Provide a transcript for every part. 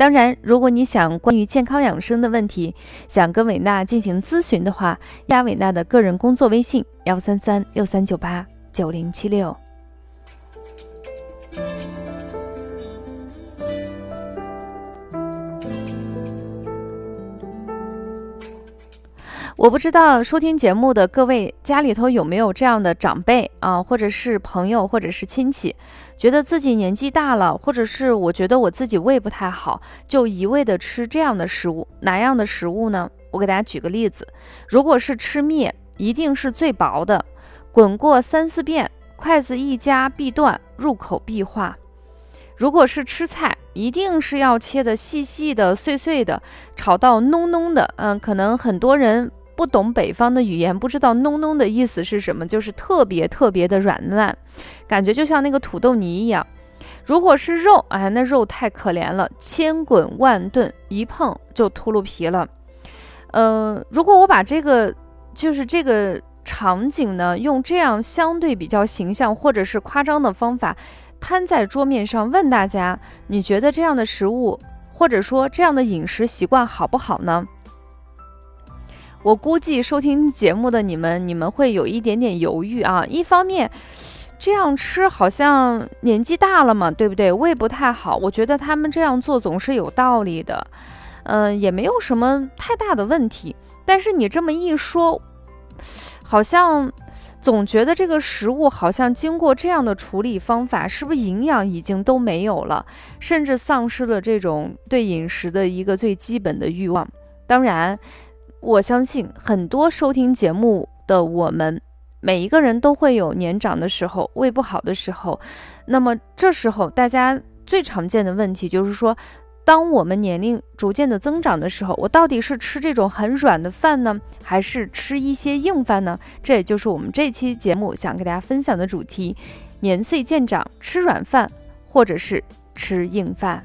当然，如果你想关于健康养生的问题，想跟伟娜进行咨询的话，加伟娜的个人工作微信：幺三三六三九八九零七六。我不知道收听节目的各位家里头有没有这样的长辈啊，或者是朋友，或者是亲戚，觉得自己年纪大了，或者是我觉得我自己胃不太好，就一味的吃这样的食物。哪样的食物呢？我给大家举个例子，如果是吃面，一定是最薄的，滚过三四遍，筷子一夹必断，入口必化。如果是吃菜，一定是要切的细细的、碎碎的，炒到浓浓的。嗯，可能很多人。不懂北方的语言，不知道“浓浓”的意思是什么，就是特别特别的软烂，感觉就像那个土豆泥一样。如果是肉，哎，那肉太可怜了，千滚万炖，一碰就秃噜皮了。嗯，如果我把这个就是这个场景呢，用这样相对比较形象或者是夸张的方法摊在桌面上，问大家，你觉得这样的食物或者说这样的饮食习惯好不好呢？我估计收听节目的你们，你们会有一点点犹豫啊。一方面，这样吃好像年纪大了嘛，对不对？胃不太好。我觉得他们这样做总是有道理的，嗯，也没有什么太大的问题。但是你这么一说，好像总觉得这个食物好像经过这样的处理方法，是不是营养已经都没有了，甚至丧失了这种对饮食的一个最基本的欲望？当然。我相信很多收听节目的我们，每一个人都会有年长的时候、胃不好的时候。那么这时候，大家最常见的问题就是说，当我们年龄逐渐的增长的时候，我到底是吃这种很软的饭呢，还是吃一些硬饭呢？这也就是我们这期节目想给大家分享的主题：年岁渐长，吃软饭，或者是吃硬饭。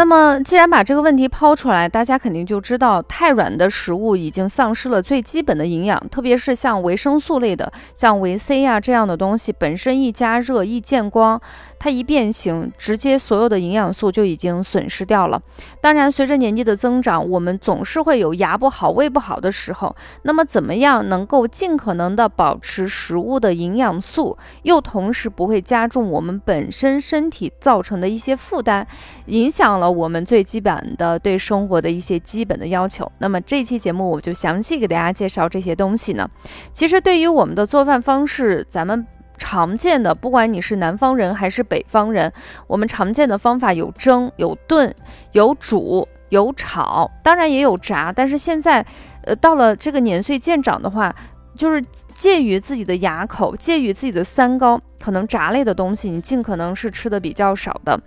那么，既然把这个问题抛出来，大家肯定就知道，太软的食物已经丧失了最基本的营养，特别是像维生素类的，像维 C 呀这样的东西，本身一加热一见光。它一变形，直接所有的营养素就已经损失掉了。当然，随着年纪的增长，我们总是会有牙不好、胃不好的时候。那么，怎么样能够尽可能的保持食物的营养素，又同时不会加重我们本身身体造成的一些负担，影响了我们最基本的对生活的一些基本的要求？那么这期节目我就详细给大家介绍这些东西呢。其实，对于我们的做饭方式，咱们。常见的，不管你是南方人还是北方人，我们常见的方法有蒸、有炖、有煮、有炒，当然也有炸。但是现在，呃，到了这个年岁渐长的话。就是介于自己的牙口，介于自己的三高，可能炸类的东西你尽可能是吃的比较少的。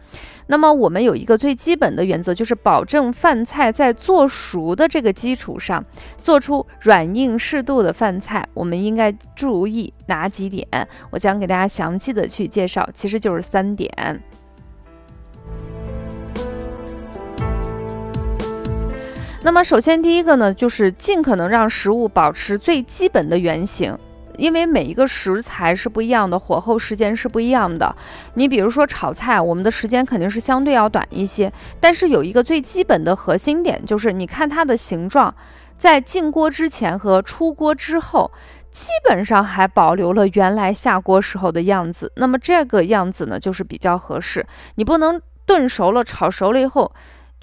那么我们有一个最基本的原则，就是保证饭菜在做熟的这个基础上，做出软硬适度的饭菜。我们应该注意哪几点？我将给大家详细的去介绍，其实就是三点。那么，首先第一个呢，就是尽可能让食物保持最基本的原形，因为每一个食材是不一样的，火候时间是不一样的。你比如说炒菜，我们的时间肯定是相对要短一些，但是有一个最基本的核心点，就是你看它的形状，在进锅之前和出锅之后，基本上还保留了原来下锅时候的样子。那么这个样子呢，就是比较合适。你不能炖熟了、炒熟了以后。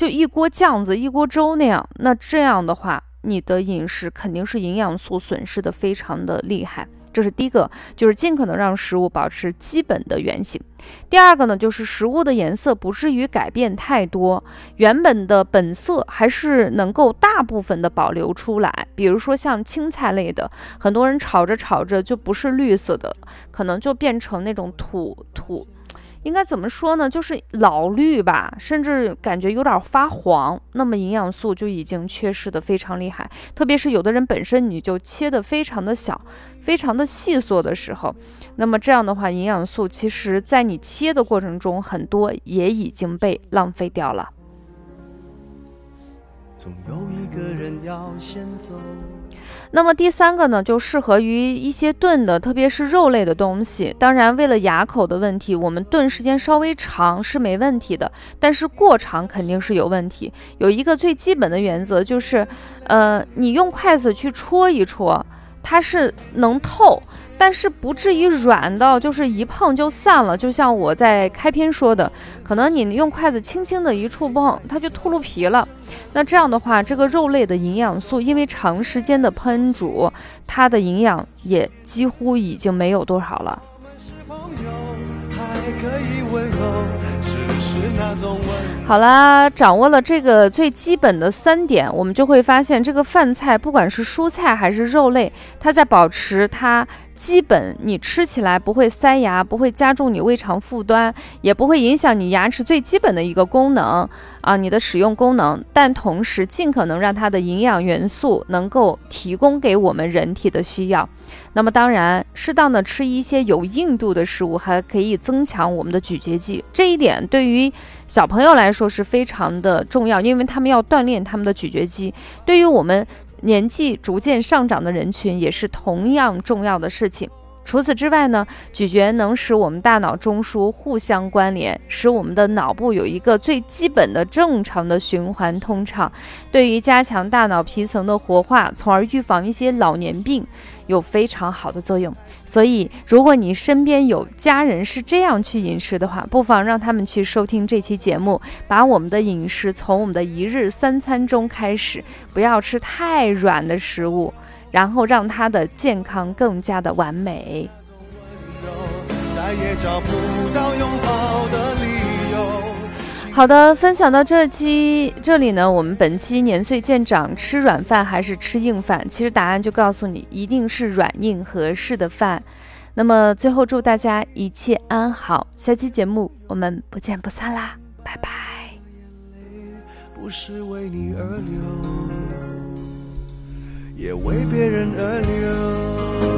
就一锅酱子、一锅粥那样，那这样的话，你的饮食肯定是营养素损失的非常的厉害。这是第一个，就是尽可能让食物保持基本的原形。第二个呢，就是食物的颜色不至于改变太多，原本的本色还是能够大部分的保留出来。比如说像青菜类的，很多人炒着炒着就不是绿色的，可能就变成那种土土。应该怎么说呢？就是老绿吧，甚至感觉有点发黄，那么营养素就已经缺失的非常厉害。特别是有的人本身你就切的非常的小，非常的细碎的时候，那么这样的话，营养素其实在你切的过程中，很多也已经被浪费掉了。总有一个人要先走。那么第三个呢，就适合于一些炖的，特别是肉类的东西。当然，为了牙口的问题，我们炖时间稍微长是没问题的，但是过长肯定是有问题。有一个最基本的原则就是，呃，你用筷子去戳一戳，它是能透。但是不至于软到就是一碰就散了，就像我在开篇说的，可能你用筷子轻轻的一触碰，它就秃噜皮了。那这样的话，这个肉类的营养素，因为长时间的烹煮，它的营养也几乎已经没有多少了。好啦，掌握了这个最基本的三点，我们就会发现，这个饭菜不管是蔬菜还是肉类，它在保持它。基本你吃起来不会塞牙，不会加重你胃肠负担，也不会影响你牙齿最基本的一个功能啊，你的使用功能。但同时尽可能让它的营养元素能够提供给我们人体的需要。那么当然，适当的吃一些有硬度的食物，还可以增强我们的咀嚼肌。这一点对于小朋友来说是非常的重要，因为他们要锻炼他们的咀嚼肌。对于我们。年纪逐渐上涨的人群也是同样重要的事情。除此之外呢，咀嚼能使我们大脑中枢互相关联，使我们的脑部有一个最基本的正常的循环通畅，对于加强大脑皮层的活化，从而预防一些老年病。有非常好的作用，所以如果你身边有家人是这样去饮食的话，不妨让他们去收听这期节目，把我们的饮食从我们的一日三餐中开始，不要吃太软的食物，然后让他的健康更加的完美。再也找不到拥抱的好的，分享到这期这里呢，我们本期年岁渐长，吃软饭还是吃硬饭？其实答案就告诉你，一定是软硬合适的饭。那么最后祝大家一切安好，下期节目我们不见不散啦，拜拜。不是为你而流，也为别人而流。